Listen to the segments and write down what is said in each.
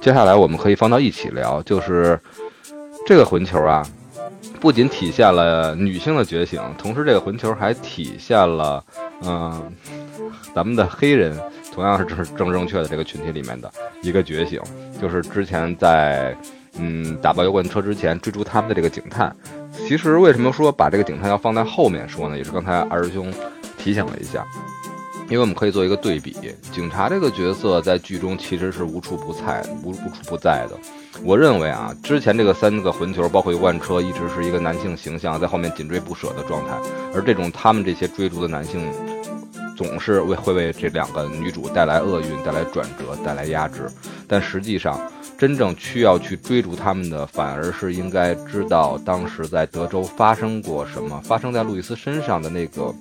接下来我们可以放到一起聊，就是这个混球啊，不仅体现了女性的觉醒，同时这个混球还体现了，嗯，咱们的黑人同样是正正正确的这个群体里面的一个觉醒，就是之前在嗯打爆油罐车之前追逐他们的这个警探。其实为什么说把这个警探要放在后面说呢？也是刚才二师兄提醒了一下。因为我们可以做一个对比，警察这个角色在剧中其实是无处不在、无无处不在的。我认为啊，之前这个三个混球，包括油罐车，一直是一个男性形象在后面紧追不舍的状态。而这种他们这些追逐的男性，总是为会为这两个女主带来厄运、带来转折、带来压制。但实际上，真正需要去追逐他们的，反而是应该知道当时在德州发生过什么，发生在路易斯身上的那个。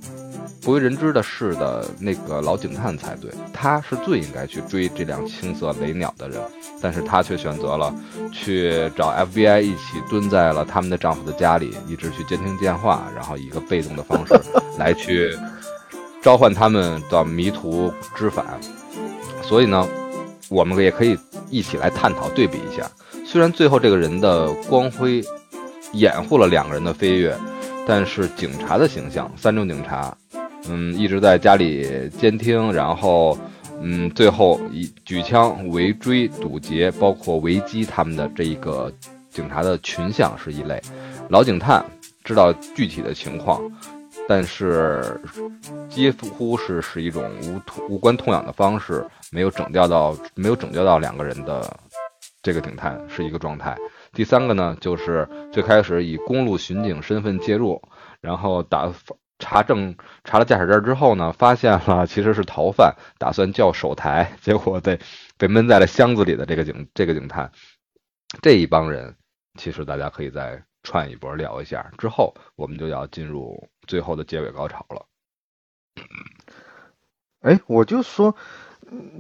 不为人知的事的那个老警探才对，他是最应该去追这辆青色雷鸟的人，但是他却选择了去找 FBI 一起蹲在了他们的丈夫的家里，一直去监听电话，然后以一个被动的方式来去召唤他们到迷途知返。所以呢，我们也可以一起来探讨对比一下。虽然最后这个人的光辉掩护了两个人的飞跃，但是警察的形象，三中警察。嗯，一直在家里监听，然后，嗯，最后以举枪围追堵截，包括围击他们的这一个警察的群像是一类。老警探知道具体的情况，但是几乎是是一种无无关痛痒的方式，没有拯救到没有拯救到两个人的这个警探是一个状态。第三个呢，就是最开始以公路巡警身份介入，然后打。查证查了驾驶证之后呢，发现了其实是逃犯，打算叫手台，结果被被闷在了箱子里的这个警这个警探，这一帮人其实大家可以再串一波聊一下，之后我们就要进入最后的结尾高潮了。哎，我就说，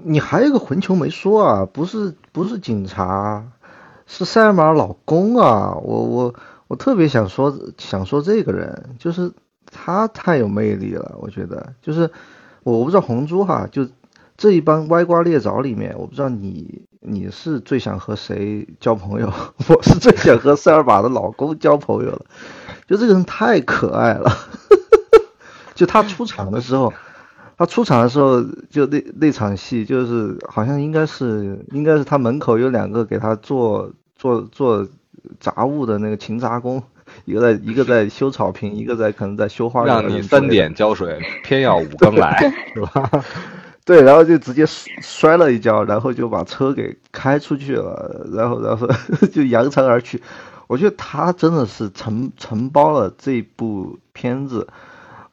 你还有个混球没说啊，不是不是警察，是赛马老公啊，我我我特别想说想说这个人就是。他太有魅力了，我觉得就是我不知道红珠哈，就这一帮歪瓜裂枣里面，我不知道你你是最想和谁交朋友？我是最想和塞尔玛的老公交朋友了，就这个人太可爱了，就他出场的时候，他出场的时候就那那场戏就是好像应该是应该是他门口有两个给他做做做杂物的那个勤杂工。一个在一个在修草坪，一个在可能在修花园。让你三点浇水，偏要五更来，是吧？对，然后就直接摔了一跤，然后就把车给开出去了，然后然后 就扬长而去。我觉得他真的是承承包了这部片子。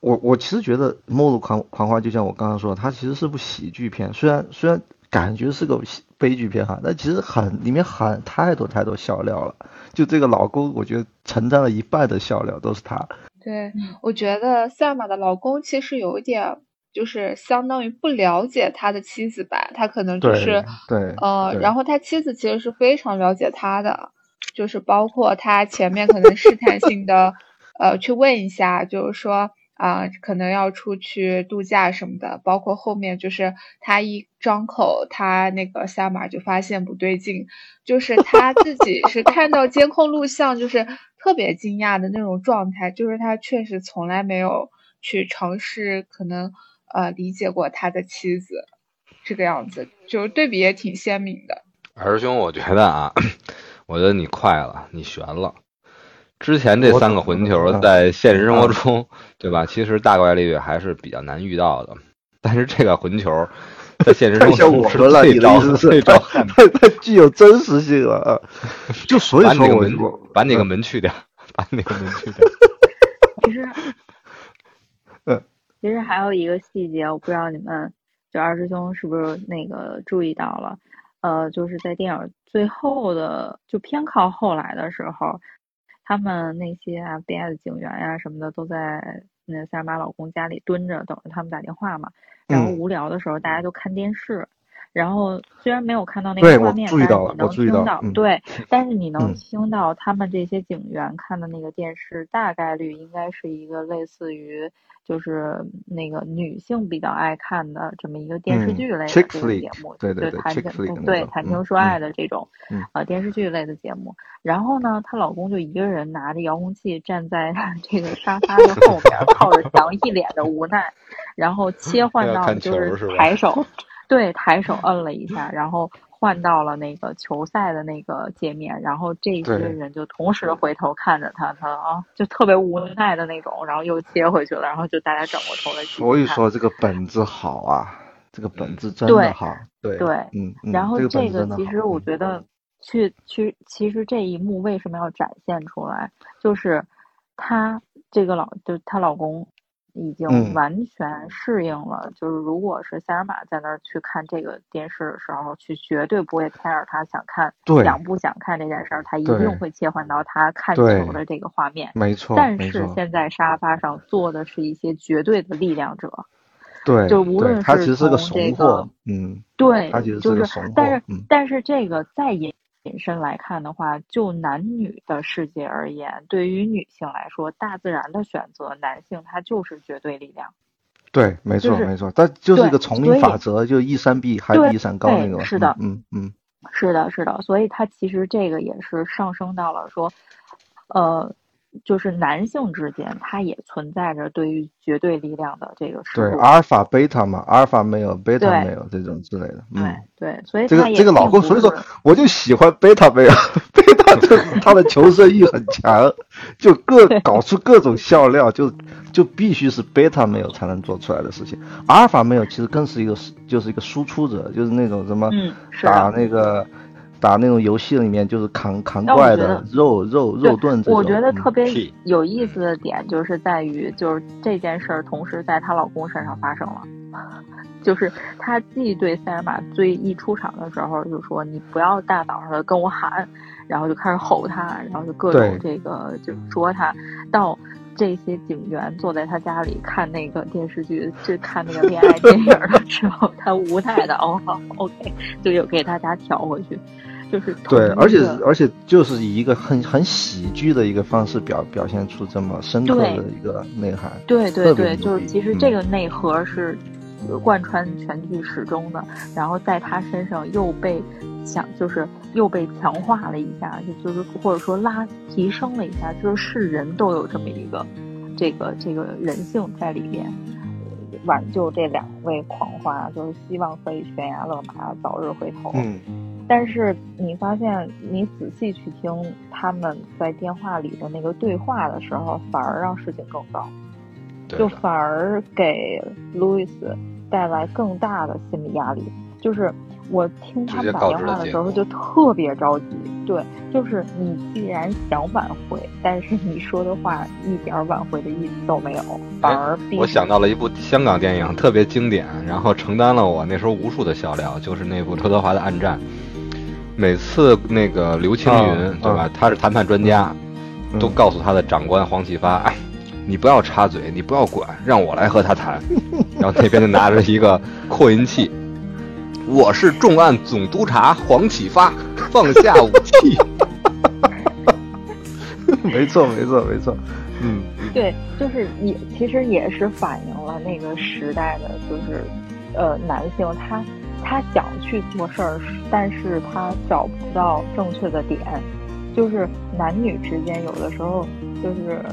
我我其实觉得《末路狂狂花》就像我刚刚说，它其实是部喜剧片，虽然虽然感觉是个悲剧片哈，但其实很里面很太多太多笑料了。就这个老公，我觉得承担了一半的笑料都是他。对，我觉得赛马的老公其实有一点，就是相当于不了解他的妻子吧，他可能就是对，呃，然后他妻子其实是非常了解他的，就是包括他前面可能试探性的，呃，去问一下，就是说。啊，可能要出去度假什么的，包括后面就是他一张口，他那个下马就发现不对劲，就是他自己是看到监控录像，就是特别惊讶的那种状态，就是他确实从来没有去尝试，可能呃理解过他的妻子这个样子，就是对比也挺鲜明的。二师兄，我觉得啊，我觉得你快了，你悬了。之前这三个混球在现实生活中，对吧？其实大概率还是比较难遇到的。但是这个混球在现实中我们了，最招 最招太太具有真实性了啊！就所以说，我把那个门去掉，把那个门去掉。其实，嗯，其实还有一个细节，我不知道你们就二师兄是不是那个注意到了？呃，就是在电影最后的就偏靠后来的时候。他们那些 FBI 的警员呀什么的都在那塞尔玛老公家里蹲着，等着他们打电话嘛。然后无聊的时候，大家就看电视。然后虽然没有看到那个画面，但是你能听到，对，但是你能听到他们这些警员看的那个电视，大概率应该是一个类似于就是那个女性比较爱看的这么一个电视剧类的这个节目，对对对，谈情对谈情说爱的这种呃电视剧类的节目。然后呢，她老公就一个人拿着遥控器站在 这个沙发的后面，靠着墙，一脸的无奈，然后切换到就是抬手。对，抬手摁了一下，然后换到了那个球赛的那个界面，然后这些人就同时回头看着他，他啊，就特别无奈的那种，然后又切回去了，然后就大家转过头来。所以说这个本子好啊，这个本子真的好。对对，嗯。然后这个其实我觉得，去去，其实这一幕为什么要展现出来，就是她这个老，就她老公。已经完全适应了，就是如果是塞尔玛在那儿去看这个电视的时候，去绝对不会 care 他想看，想不想看这件事儿，他一定会切换到他看球的这个画面。没错，但是现在沙发上坐的是一些绝对的力量者，对，就无论是从这个，嗯，对，就是，但是但是这个再引。引申来看的话，就男女的世界而言，对于女性来说，大自然的选择，男性他就是绝对力量。对，没错，没错，它就是一个丛林法则，就一山比还比山高那种。是的，嗯嗯，是的，是的，所以它其实这个也是上升到了说，呃。就是男性之间，他也存在着对于绝对力量的这个对阿尔法、贝塔嘛，阿尔法没有，贝塔没有这种之类的。对对，所以这个这个老公，所以说我就喜欢贝塔没有，贝塔这他的求生欲很强，就各搞出各种笑料，就就必须是贝塔没有才能做出来的事情。阿尔法没有其实更是一个就是一个输出者，就是那种什么打那个。打那种游戏里面就是扛扛怪的肉肉肉盾我觉得特别有意思的点就是在于，就是这件事儿同时在她老公身上发生了，就是她既对塞尔玛最一出场的时候就说你不要大早上的跟我喊，然后就开始吼他，然后就各种这个就说他，到这些警员坐在他家里看那个电视剧，就看那个恋爱电影的时候，他无奈的哦好，OK，就又给大家调回去。就是对，而且而且就是以一个很很喜剧的一个方式表表现出这么深刻的一个内涵。对对对，就是其实这个内核是贯穿全剧始终的，然后在他身上又被强，就是又被强化了一下，就就是或者说拉提升了一下，就是是人都有这么一个这个这个人性在里边，挽救这两位狂花，就是希望可以悬崖勒马，早日回头。嗯。但是你发现，你仔细去听他们在电话里的那个对话的时候，反而让事情更糟，就反而给路易斯带来更大的心理压力。就是我听他们打电话的时候，就特别着急。对，就是你既然想挽回，但是你说的话一点挽回的意思都没有，反而我想到了一部香港电影，特别经典，然后承担了我那时候无数的笑料，就是那部刘德华的《暗战》。每次那个刘青云，对吧？他是谈判专家，都告诉他的长官黄启发：“哎，你不要插嘴，你不要管，让我来和他谈。”然后那边就拿着一个扩音器：“我是重案总督察黄启发，放下武器。”没错，没错，没错。嗯，对，就是也其实也是反映了那个时代的，就是呃，男性他。他想去做事儿，但是他找不到正确的点。就是男女之间，有的时候就是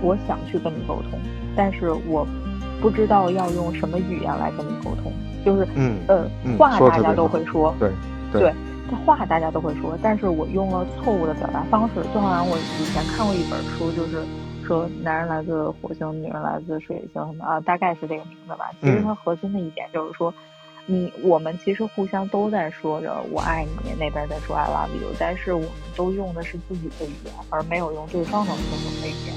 我想去跟你沟通，但是我不知道要用什么语言来跟你沟通。就是嗯呃，话大家都会说，对对，这话大家都会说，但是我用了错误的表达方式。就好像我以前看过一本书，就是说男人来自火星，女人来自水星什么啊，大概是这个名字吧。其实它核心的一点就是说。你我们其实互相都在说着“我爱你”，那边在说 “I love you”，但是我们都用的是自己的语言，而没有用对方能听懂的语言。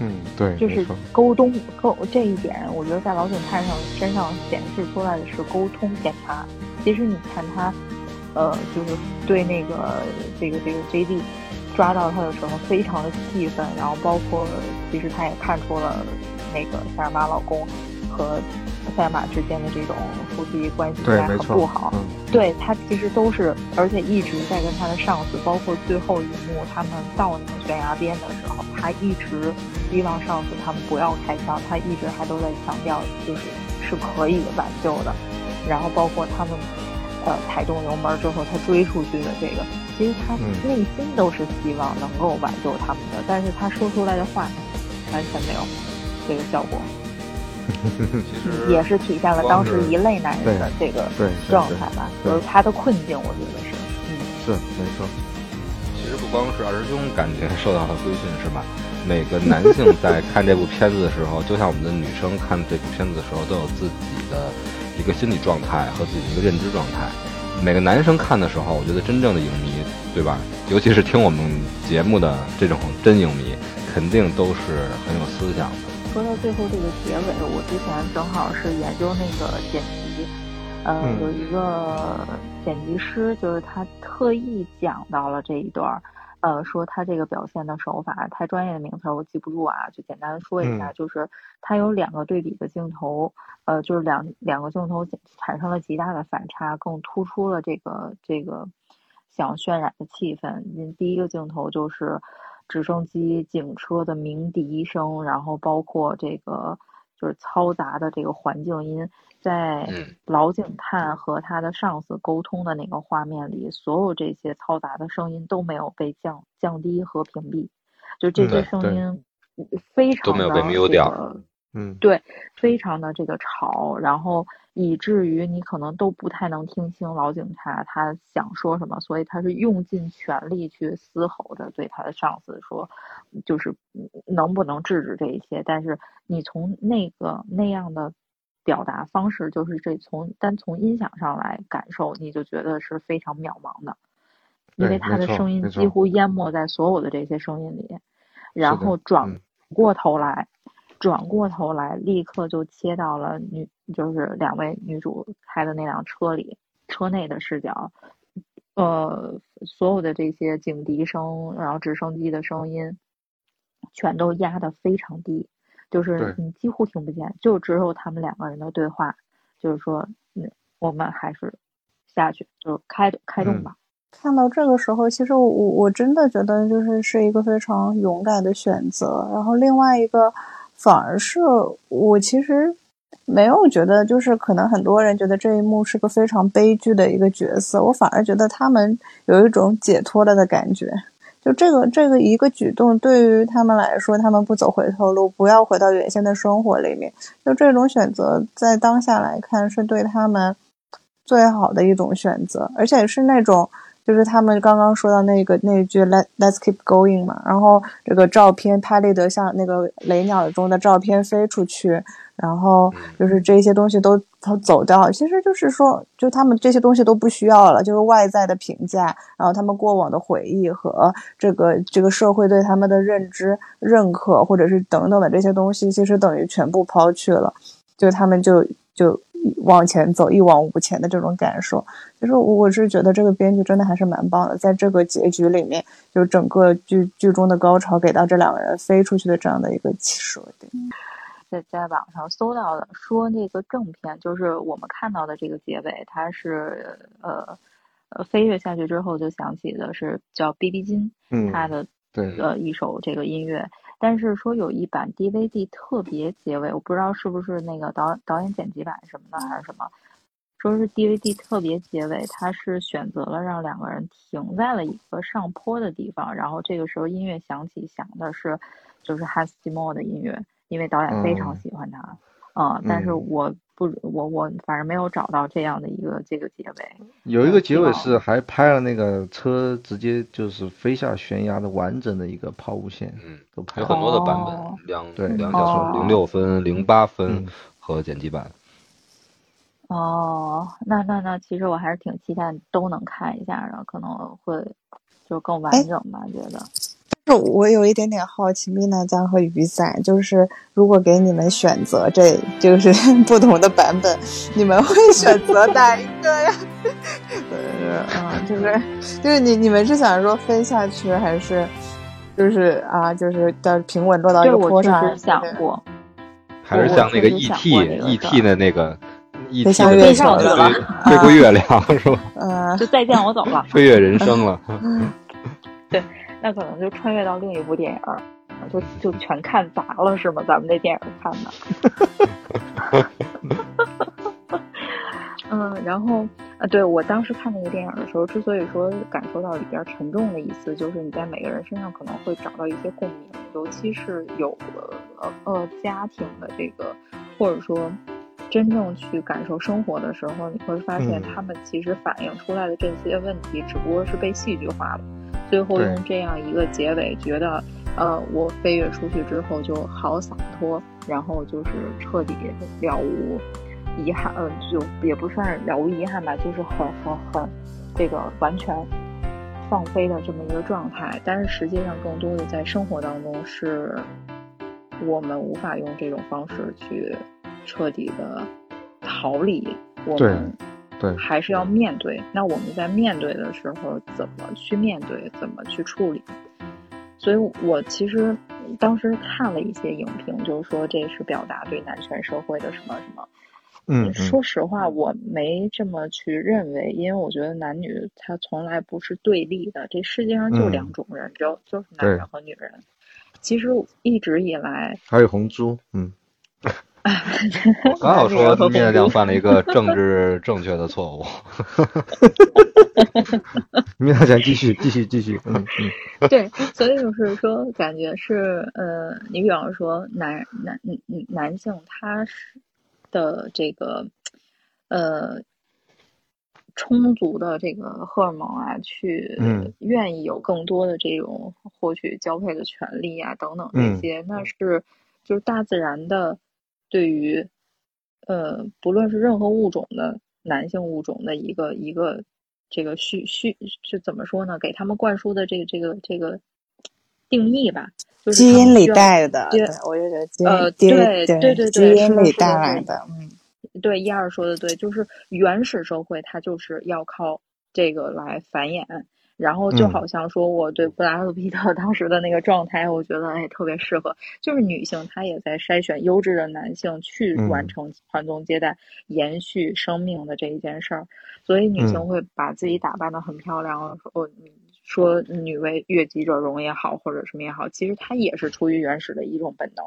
嗯，对，就是沟通沟这一点，我觉得在老警探上身上显示出来的是沟通偏差。其实你看他，呃，就是对那个这个这个 J.D. 抓到他的时候非常的气愤，然后包括其实他也看出了那个夏尔玛老公和。赛亚马之间的这种夫妻关系应该很不好。对他其实都是，而且一直在跟他的上司，包括最后一幕他们到那个悬崖边的时候，他一直希望上司他们不要开枪，他一直还都在强调，就是是可以挽救的。然后包括他们呃踩动油门之后，他追出去的这个，其实他内心都是希望能够挽救他们的，但是他说出来的话完全没有这个效果。其 实也是体现了当时一类男人的这个状态吧，就是他的困境，我觉得是，嗯，是没错。其实不光是二师兄感觉受到了规训，是吧？每个男性在看这部片子的时候，就像我们的女生看这部片子的时候，都有自己的一个心理状态和自己的一个认知状态。每个男生看的时候，我觉得真正的影迷，对吧？尤其是听我们节目的这种真影迷，肯定都是很有思想的。说到最后这个结尾，我之前正好是研究那个剪辑，呃，有一个剪辑师，就是他特意讲到了这一段，呃，说他这个表现的手法太专业的名词我记不住啊，就简单说一下，就是他有两个对比的镜头，呃，就是两两个镜头产生了极大的反差，更突出了这个这个想渲染的气氛。第一个镜头就是。直升机、警车的鸣笛声，然后包括这个就是嘈杂的这个环境音，在老警探和他的上司沟通的那个画面里，所有这些嘈杂的声音都没有被降降低和屏蔽，就这些声。音非常的这个，嗯，对，非常的这个吵，然后。以至于你可能都不太能听清老警察他想说什么，所以他是用尽全力去嘶吼着对他的上司说，就是能不能制止这一切。但是你从那个那样的表达方式，就是这从单从音响上来感受，你就觉得是非常渺茫的，因为他的声音几乎淹没在所有的这些声音里，然后转过头来。转过头来，立刻就切到了女，就是两位女主开的那辆车里，车内的视角，呃，所有的这些警笛声，然后直升机的声音，全都压得非常低，就是你几乎听不见，就只有他们两个人的对话，就是说，嗯，我们还是下去，就开开动吧。看到这个时候，其实我我真的觉得就是是一个非常勇敢的选择，然后另外一个。反而是我其实没有觉得，就是可能很多人觉得这一幕是个非常悲剧的一个角色，我反而觉得他们有一种解脱了的感觉。就这个这个一个举动，对于他们来说，他们不走回头路，不要回到原先的生活里面，就这种选择，在当下来看是对他们最好的一种选择，而且是那种。就是他们刚刚说到那个那句 Let Let's keep going 嘛，然后这个照片拍立得像那个雷鸟中的照片飞出去，然后就是这些东西都都走掉，其实就是说，就他们这些东西都不需要了，就是外在的评价，然后他们过往的回忆和这个这个社会对他们的认知、认可或者是等等的这些东西，其实等于全部抛去了，就他们就就。往前走，一往无前的这种感受，就是我是觉得这个编剧真的还是蛮棒的，在这个结局里面，就整个剧剧中的高潮给到这两个人飞出去的这样的一个设定。在在网上搜到的说那个正片，就是我们看到的这个结尾，它是呃呃飞跃下去之后就响起的是叫 B B 金，嗯他的对呃一首这个音乐。但是说有一版 DVD 特别结尾，我不知道是不是那个导导演剪辑版什么的还是什么，说是 DVD 特别结尾，他是选择了让两个人停在了一个上坡的地方，然后这个时候音乐响起，响的是就是哈斯季默的音乐，因为导演非常喜欢他，嗯，但是我。不，我我反正没有找到这样的一个这个结尾。有一个结尾是还拍了那个车直接就是飞下悬崖的完整的一个抛物线，嗯，都拍有很多的版本，两对两小时零六分、零八分和剪辑版。哦，那那那其实我还是挺期待都能看一下的，可能会就更完整吧，觉得。我有一点点好奇，蜜娜酱和雨伞，就是如果给你们选择，这就是 不同的版本，你们会 选择哪一个呀？嗯，就是就是你你们是想说飞下去，还是就是啊，就是到平稳落到一个坡上？想过。还是像那个 E.T. E.T. 的那个 E.T. 飞向的月亮飞了，飞过月亮是吧？嗯，就再见，我走了，飞跃人生了。对，那可能就穿越到另一部电影，就就全看砸了是吗？咱们这电影看的。嗯，然后啊，对我当时看那个电影的时候，之所以说感受到里边沉重的意思，就是你在每个人身上可能会找到一些共鸣，尤其是有了呃呃家庭的这个，或者说真正去感受生活的时候，你会发现他们其实反映出来的这些问题，只不过是被戏剧化了。最后用这样一个结尾，觉得呃我飞跃出去之后就好洒脱，然后就是彻底了无。遗憾，嗯，就也不算是了无遗憾吧，就是很很很，这个完全放飞的这么一个状态。但是实际上，更多的在生活当中，是我们无法用这种方式去彻底的逃离。我们对，还是要面对。那我们在面对的时候，怎么去面对？怎么去处理？所以我其实当时看了一些影评，就是说这是表达对男权社会的什么什么。嗯，说实话，我没这么去认为，因为我觉得男女他从来不是对立的，这世界上就两种人，只有就是男人和女人。其实一直以来还有红猪，嗯，刚好说灭大将犯了一个政治正确的错误。灭大将继续继续继续，嗯嗯，对，所以就是说，感觉是呃，你比方说男男男男性他是。的这个呃充足的这个荷尔蒙啊，去愿意有更多的这种获取交配的权利啊，等等这些，那是就是大自然的对于呃不论是任何物种的男性物种的一个一个这个需需是怎么说呢？给他们灌输的这个这个这个定义吧。就是基因里带的，对，我觉得基因，对对对，基因里带来的，嗯，对，一二说的对，就是原始社会它就是要靠这个来繁衍，然后就好像说我对布拉德皮特当时的那个状态，我觉得哎特别适合，就是女性她也在筛选优质的男性去完成传宗接代、延续生命的这一件事儿，所以女性会把自己打扮的很漂亮，说你。说女为悦己者容也好，或者什么也好，其实它也是出于原始的一种本能。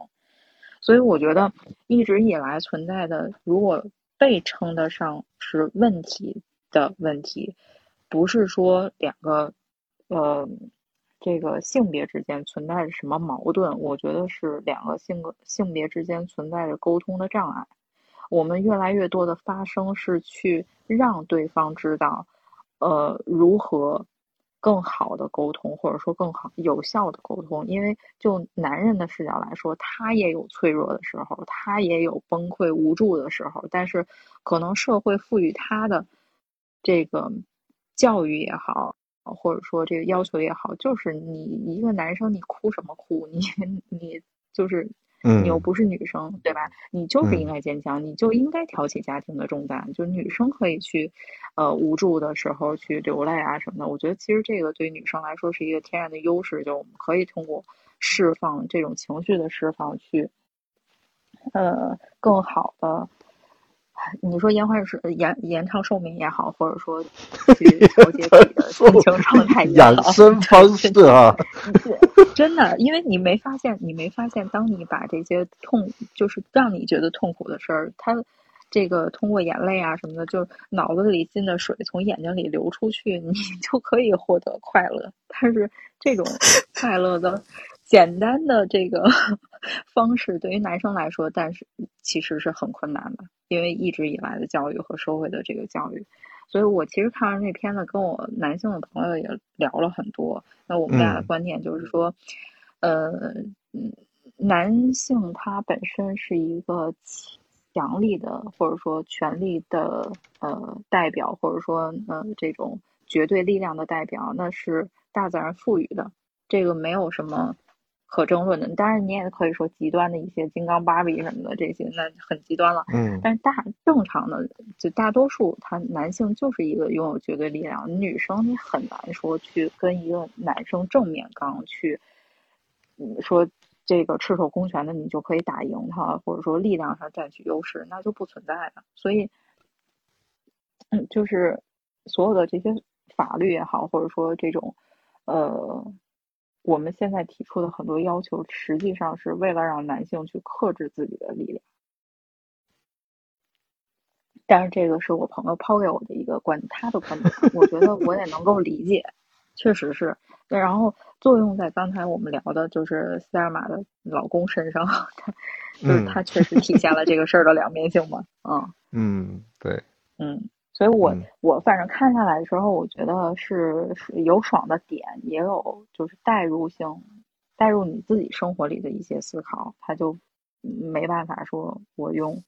所以我觉得一直以来存在的，如果被称得上是问题的问题，不是说两个呃这个性别之间存在着什么矛盾，我觉得是两个性格性别之间存在着沟通的障碍。我们越来越多的发生是去让对方知道，呃如何。更好的沟通，或者说更好有效的沟通，因为就男人的视角来说，他也有脆弱的时候，他也有崩溃无助的时候，但是可能社会赋予他的这个教育也好，或者说这个要求也好，就是你一个男生，你哭什么哭？你 你就是。你又不是女生，对吧？你就是应该坚强，你就应该挑起家庭的重担。就女生可以去，呃，无助的时候去流泪啊什么的。我觉得其实这个对女生来说是一个天然的优势，就我们可以通过释放这种情绪的释放去，呃，更好的。你说延缓是延延长寿命也好，或者说 去调节自己的心情状态也好，养生方式啊，真的，因为你没发现，你没发现，当你把这些痛，就是让你觉得痛苦的事儿，它这个通过眼泪啊什么的，就脑子里进的水从眼睛里流出去，你 就可以获得快乐。但是这种快乐的。简单的这个 方式对于男生来说，但是其实是很困难的，因为一直以来的教育和社会的这个教育，所以我其实看完这片子，跟我男性的朋友也聊了很多。那我们俩的观点就是说，呃，男性他本身是一个强力的，或者说权力的呃代表，或者说呃这种绝对力量的代表，那是大自然赋予的，这个没有什么。可争论的，当然你也可以说极端的一些金刚芭比什么的这些，那很极端了。嗯，但是大正常的就大多数，他男性就是一个拥有绝对力量，女生你很难说去跟一个男生正面刚去，嗯，说这个赤手空拳的你就可以打赢他，或者说力量上占据优势，那就不存在的。所以，嗯，就是所有的这些法律也好，或者说这种呃，我们现在提出的很多要求，实际上是为了让男性去克制自己的力量。但是这个是我朋友抛给我的一个观，他的观点，我觉得我也能够理解，确实是。然后作用在刚才我们聊的就是塞尔玛的老公身上，就是他确实体现了这个事儿的两面性嘛。嗯嗯，对，嗯，所以我我反正看下来的时候，我觉得是是有爽的点，也有就是代入性，代入你自己生活里的一些思考，他就没办法说我用。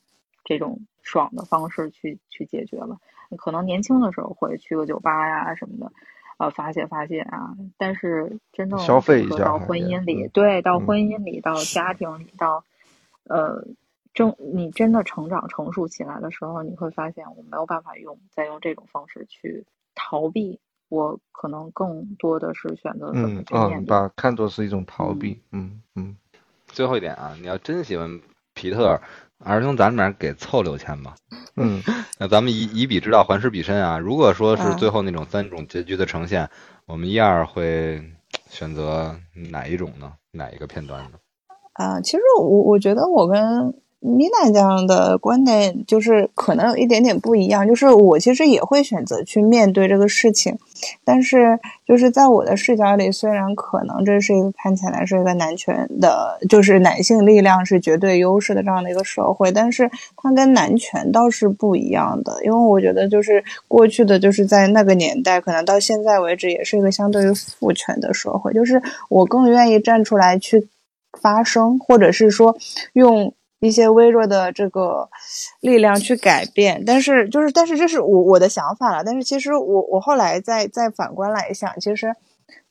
这种爽的方式去去解决了，可能年轻的时候会去个酒吧呀什么的，呃发泄发泄啊。但是真正消费一下到婚姻里，对，到婚姻里，到家庭里，到呃，正你真的成长成熟起来的时候，你会发现我没有办法用再用这种方式去逃避，我可能更多的是选择怎么去面对，把看作是一种逃避。嗯嗯。最后一点啊，你要真喜欢皮特。二师兄，咱们俩给凑六千吧。嗯，那咱们以以彼之道还施彼身啊。如果说是最后那种三种结局的呈现，我们一二会选择哪一种呢？哪一个片段呢？啊，其实我我觉得我跟。米娜这样的观点就是可能有一点点不一样，就是我其实也会选择去面对这个事情，但是就是在我的视角里，虽然可能这是一个看起来是一个男权的，就是男性力量是绝对优势的这样的一个社会，但是它跟男权倒是不一样的，因为我觉得就是过去的就是在那个年代，可能到现在为止也是一个相对于父权的社会，就是我更愿意站出来去发声，或者是说用。一些微弱的这个力量去改变，但是就是，但是这是我我的想法了。但是其实我我后来再再反观来想，其实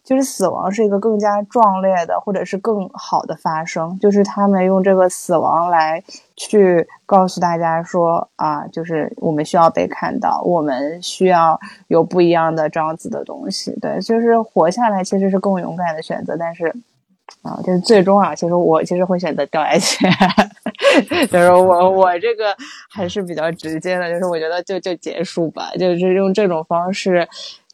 就是死亡是一个更加壮烈的，或者是更好的发生。就是他们用这个死亡来去告诉大家说啊，就是我们需要被看到，我们需要有不一样的这样子的东西。对，就是活下来其实是更勇敢的选择，但是。啊，就是最终啊，其实我其实会选择掉下去，就是我我这个还是比较直接的，就是我觉得就就结束吧，就是用这种方式，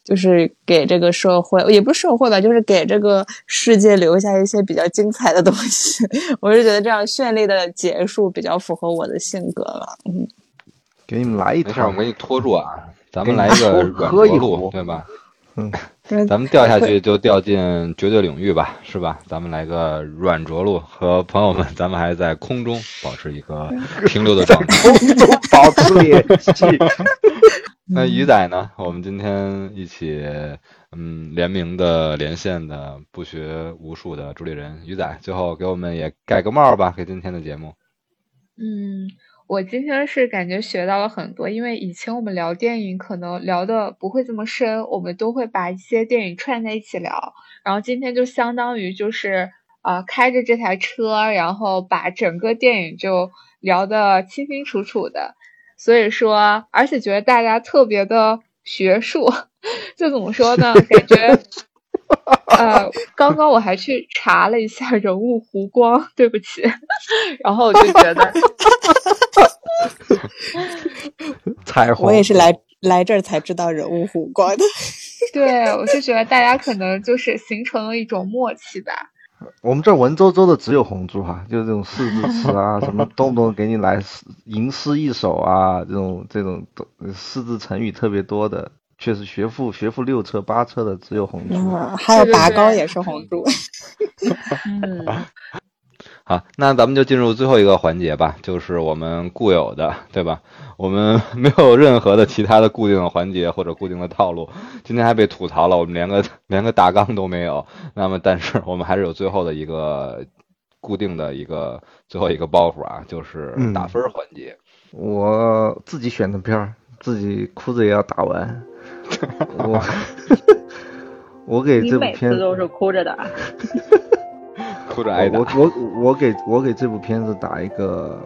就是给这个社会也不是社会吧，就是给这个世界留下一些比较精彩的东西。我是觉得这样绚丽的结束比较符合我的性格了。嗯，给你们来一套，我给你拖住啊，咱们来一个软着陆，对吧？嗯。咱们掉下去就掉进绝对领域吧，是吧？咱们来个软着陆，和朋友们，咱们还在空中保持一个停留的状态，空中保持联系。那鱼仔呢？我们今天一起，嗯，联名的连线的不学无术的主理人鱼仔，最后给我们也盖个帽吧，给今天的节目。嗯。我今天是感觉学到了很多，因为以前我们聊电影可能聊的不会这么深，我们都会把一些电影串在一起聊。然后今天就相当于就是呃开着这台车，然后把整个电影就聊得清清楚楚的。所以说，而且觉得大家特别的学术，就怎么说呢？感觉呃，刚刚我还去查了一下人物弧光，对不起，然后我就觉得。彩虹，我也是来来这儿才知道人物弧光的。对，我就觉得大家可能就是形成了一种默契吧。我们这文绉绉的只有红珠哈，就是这种四字词啊，什么动不动给你来吟诗一首啊，这种这种四字成语特别多的，确实学富学富六车八车的只有红珠。还有拔高也是红珠。嗯。好，那咱们就进入最后一个环节吧，就是我们固有的，对吧？我们没有任何的其他的固定的环节或者固定的套路。今天还被吐槽了，我们连个连个大纲都没有。那么，但是我们还是有最后的一个固定的一个最后一个包袱啊，就是打分环节。我自己选的片儿，自己哭着也要打完。我 我给这部片，你每次都是哭着的。我我我给我给这部片子打一个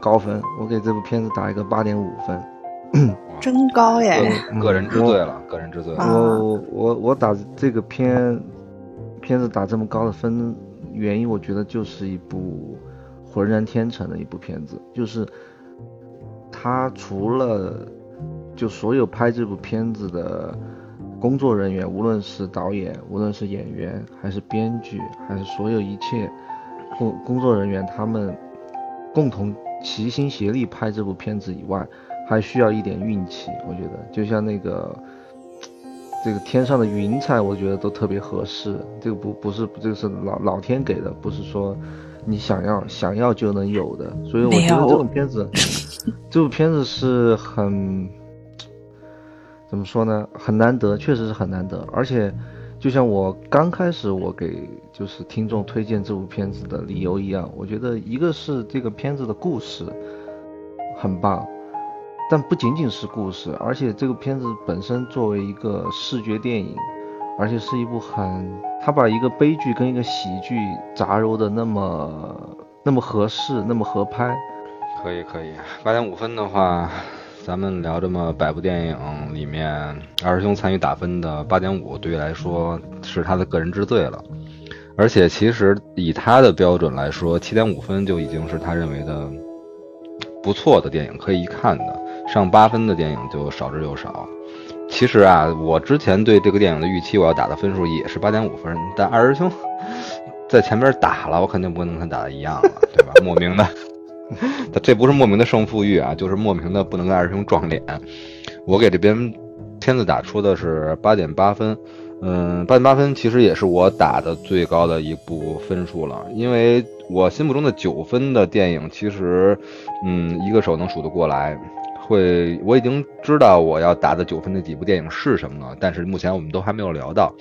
高分，我给这部片子打一个八点五分，真高耶！个人之罪了，个人之最。我我我打这个片片子打这么高的分，原因，我觉得就是一部浑然天成的一部片子，就是他除了就所有拍这部片子的工作人员，无论是导演，无论是演员，还是编剧，还是所有一切工工作人员，他们共同齐心协力拍这部片子以外，还需要一点运气。我觉得，就像那个。这个天上的云彩，我觉得都特别合适。这个不不是，这个是老老天给的，不是说你想要想要就能有的。所以我觉得这种片子，这部片子是很怎么说呢？很难得，确实是很难得。而且，就像我刚开始我给就是听众推荐这部片子的理由一样，我觉得一个是这个片子的故事很棒。但不仅仅是故事，而且这个片子本身作为一个视觉电影，而且是一部很，他把一个悲剧跟一个喜剧杂糅的那么那么合适，那么合拍。可以可以，八点五分的话，咱们聊这么百部电影里面，二师兄参与打分的八点五，对于来说是他的个人之最了。而且其实以他的标准来说，七点五分就已经是他认为的不错的电影，可以一看的。上八分的电影就少之又少。其实啊，我之前对这个电影的预期，我要打的分数也是八点五分。但二师兄在前面打了，我肯定不能跟他打的一样了，对吧？莫名的，他这不是莫名的胜负欲啊，就是莫名的不能跟二师兄撞脸。我给这边片子打出的是八点八分，嗯，八点八分其实也是我打的最高的一部分数了，因为我心目中的九分的电影，其实，嗯，一个手能数得过来。会，我已经知道我要打的九分那几部电影是什么了，但是目前我们都还没有聊到。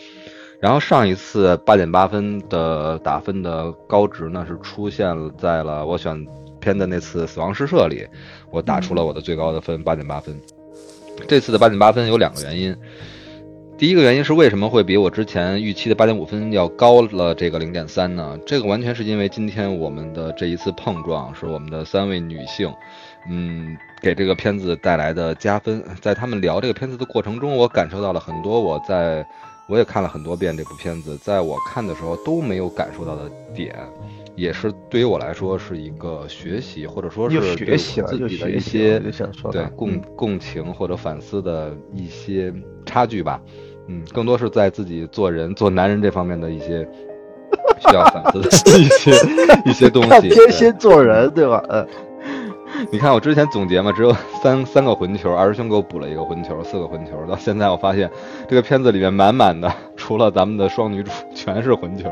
然后上一次八点八分的打分的高值呢，是出现在了我选片的那次《死亡诗社》里，我打出了我的最高的分八点八分。这次的八点八分有两个原因，第一个原因是为什么会比我之前预期的八点五分要高了这个零点三呢？这个完全是因为今天我们的这一次碰撞是我们的三位女性。嗯，给这个片子带来的加分，在他们聊这个片子的过程中，我感受到了很多。我在我也看了很多遍这部片子，在我看的时候都没有感受到的点，也是对于我来说是一个学习，或者说是学习自己的一些对共共情或者反思的一些差距吧。嗯，更多是在自己做人、做男人这方面的一些需要反思的 一些一些东西。天蝎做人，对吧？嗯。你看我之前总结嘛，只有三三个混球，二师兄给我补了一个混球，四个混球。到现在我发现，这个片子里面满满的，除了咱们的双女主，全是混球。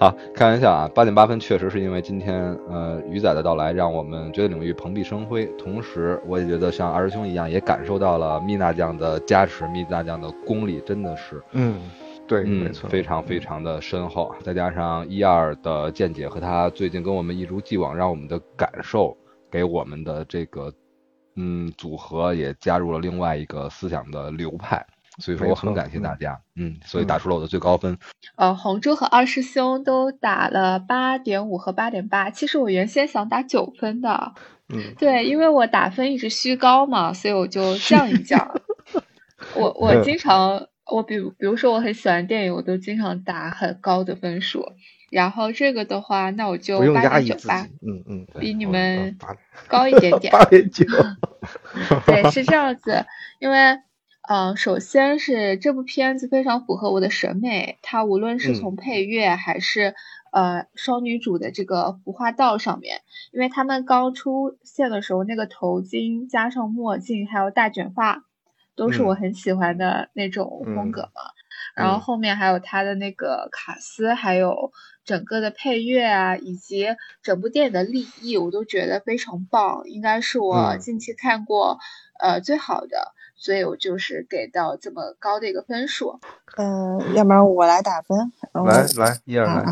好，开玩笑啊，八点八分确实是因为今天呃鱼仔的到来，让我们绝对领域蓬荜生辉。同时，我也觉得像二师兄一样，也感受到了蜜娜酱的加持，蜜娜酱的功力真的是，嗯，对，没错，非常非常的深厚。再加上一二的见解和他最近跟我们一如既往，让我们的感受。给我们的这个嗯组合也加入了另外一个思想的流派，所以说我很感谢大家，嗯，所以打出了我的最高分。呃，红珠和二师兄都打了八点五和八点八，其实我原先想打九分的，嗯，对，因为我打分一直虚高嘛，所以我就降一降。我我经常我比比如说我很喜欢电影，我都经常打很高的分数。然后这个的话，那我就八点九吧，嗯嗯，比你们高一点点。八点九，对，是这样子。因为，嗯，首先是这部片子非常符合我的审美，它无论是从配乐还是呃双女主的这个服化道上面，因为他们刚出现的时候那个头巾加上墨镜还有大卷发，都是我很喜欢的那种风格嘛。然后后面还有他的那个卡斯，还有整个的配乐啊，以及整部电影的立意，我都觉得非常棒，应该是我近期看过呃最好的。所以我就是给到这么高的一个分数。嗯，要不然我来打分。来来，一二来。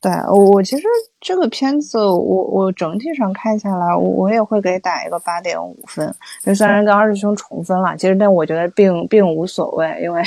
对，我其实这个片子，我我整体上看下来，我我也会给打一个八点五分。就虽然跟二师兄重分了，其实但我觉得并并无所谓，因为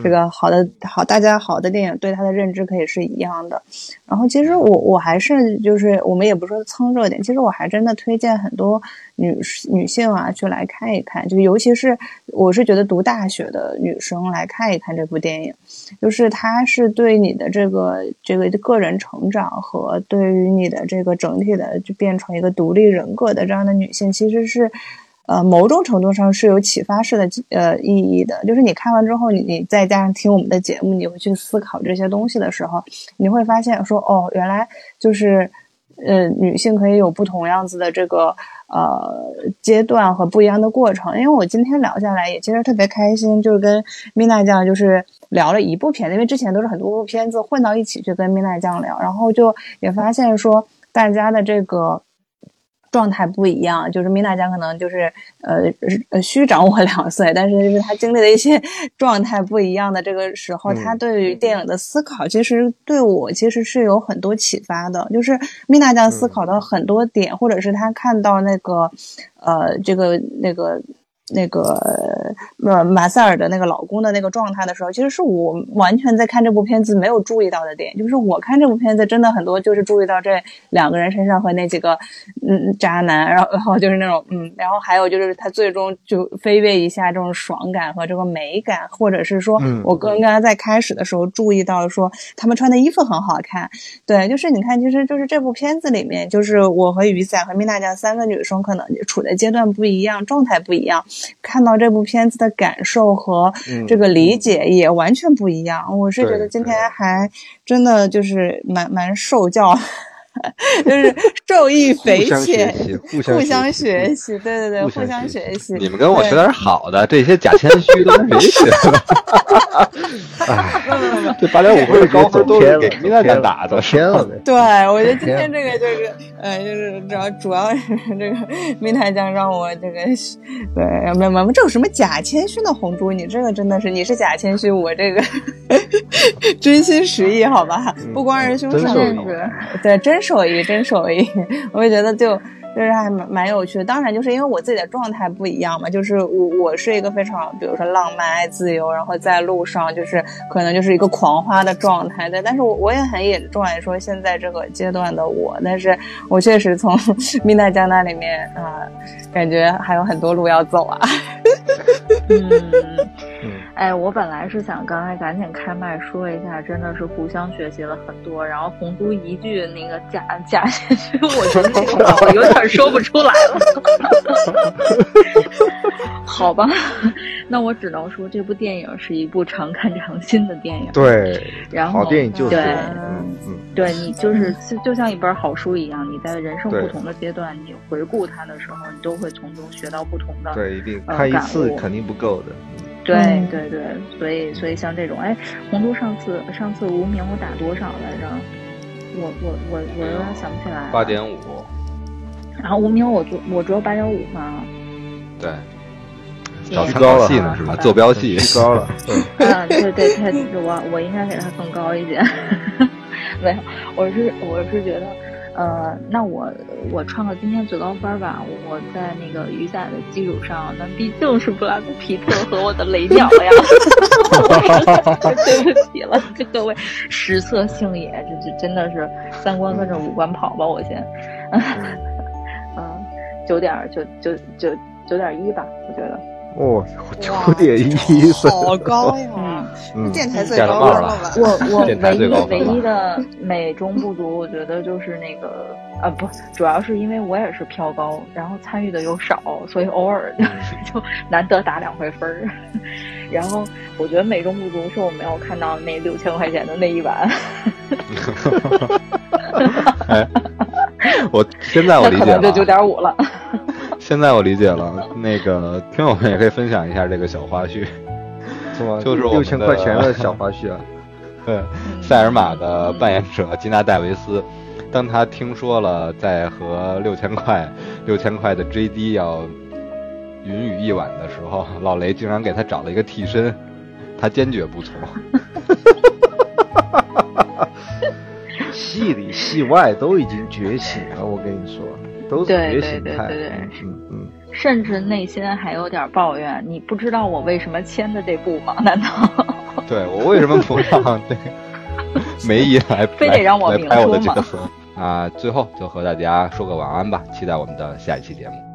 这个好的好，大家好的电影对他的认知可以是一样的。然后其实我我还是就是我们也不说蹭热点，其实我还真的推荐很多女女性啊去来看一看，就尤其是。我是觉得读大学的女生来看一看这部电影，就是它是对你的这个这个个人成长和对于你的这个整体的就变成一个独立人格的这样的女性，其实是。呃，某种程度上是有启发式的呃意义的，就是你看完之后，你你再加上听我们的节目，你会去思考这些东西的时候，你会发现说，哦，原来就是呃，女性可以有不同样子的这个呃阶段和不一样的过程。因为我今天聊下来也其实特别开心，就是跟米娜酱就是聊了一部片子，因为之前都是很多部片子混到一起去跟米娜酱聊，然后就也发现说大家的这个。状态不一样，就是米娜酱可能就是呃呃虚长我两岁，但是就是她经历的一些 状态不一样的这个时候，她对于电影的思考其实对我其实是有很多启发的。就是米娜酱思考的很多点，或者是她看到那个呃这个那个。那个呃马塞尔的那个老公的那个状态的时候，其实是我完全在看这部片子没有注意到的点。就是我看这部片子真的很多，就是注意到这两个人身上和那几个嗯渣男，然后然后就是那种嗯，然后还有就是他最终就飞跃一下这种爽感和这个美感，或者是说我刚刚在开始的时候注意到说他们穿的衣服很好看。对，就是你看，其实就是这部片子里面，就是我和雨伞和米娜酱三个女生可能处的阶段不一样，状态不一样。看到这部片子的感受和这个理解也完全不一样。我是觉得今天还真的就是蛮蛮受教。就是受益匪浅，互相学习，对对对，互相学习。你们跟我学点好的，这些假谦虚都没学。哎，这八点五分的高分都是给米娜酱打的，天了对，我觉得今天这个就是，呃，就是主要主要是这个米娜酱让我这个，对，没没没，这有什么假谦虚的红猪？你这个真的是，你是假谦虚，我这个真心实意，好吧？不光是兄长，对，真实。手艺真手艺，我也觉得就就是还蛮蛮有趣的。当然，就是因为我自己的状态不一样嘛，就是我我是一个非常，比如说浪漫、爱自由，然后在路上就是可能就是一个狂花的状态对。但是我我也很也重来说现在这个阶段的我，但是我确实从 米娜江那里面啊，感觉还有很多路要走啊。嗯，哎，我本来是想刚才赶紧开麦说一下，真的是互相学习了很多。然后红都一句那个假假谦虚，我觉得我有点说不出来了。好吧，那我只能说这部电影是一部常看常新的电影。对，然后好电影就是对，对你就是就像一本好书一样，你在人生不同的阶段，你回顾它的时候，你都会从中学到不同的。对，一定看一次肯定不够的。对对对，所以所以像这种，哎，红都上次上次无名我打多少来着？我我我我有点想不起来。八点五。然后无名我做我只有八点五吗？对。找参考戏呢是吧？坐标系 高了。嗯，对对对，我我应该给他更高一点。没有，我是我是觉得。呃，那我我创个今天最高分吧。我在那个雨伞的基础上，那毕竟是布拉德皮特和我的雷鸟呀。对不起了，这各位实测性也，这这真的是三观跟着五官跑吧，我先。嗯，九点九九九九点一吧，我觉得。哦，九点一分，好高呀！嗯，电台最高了吧？我我 唯一唯一的美中不足，我觉得就是那个啊，不，主要是因为我也是飘高，然后参与的又少，所以偶尔 就难得打两回分儿。然后我觉得美中不足是我没有看到那六千块钱的那一晚。我现在我理解了，可能就九点五了。现在我理解了，那个听友们也可以分享一下这个小花絮，是吗？就是六千块钱的小花絮啊。对，塞尔玛的扮演者吉娜戴维斯，当他听说了在和六千块六千块的 JD 要云雨一晚的时候，老雷竟然给他找了一个替身，他坚决不从。戏里戏外都已经觉醒了，我跟你说。都是觉醒态，嗯嗯，甚至内心还有点抱怨。你不知道我为什么签的这部吗？难道？对我为什么不让这个 梅姨来非得让我来拍我的角色啊？最后就和大家说个晚安吧，期待我们的下一期节目。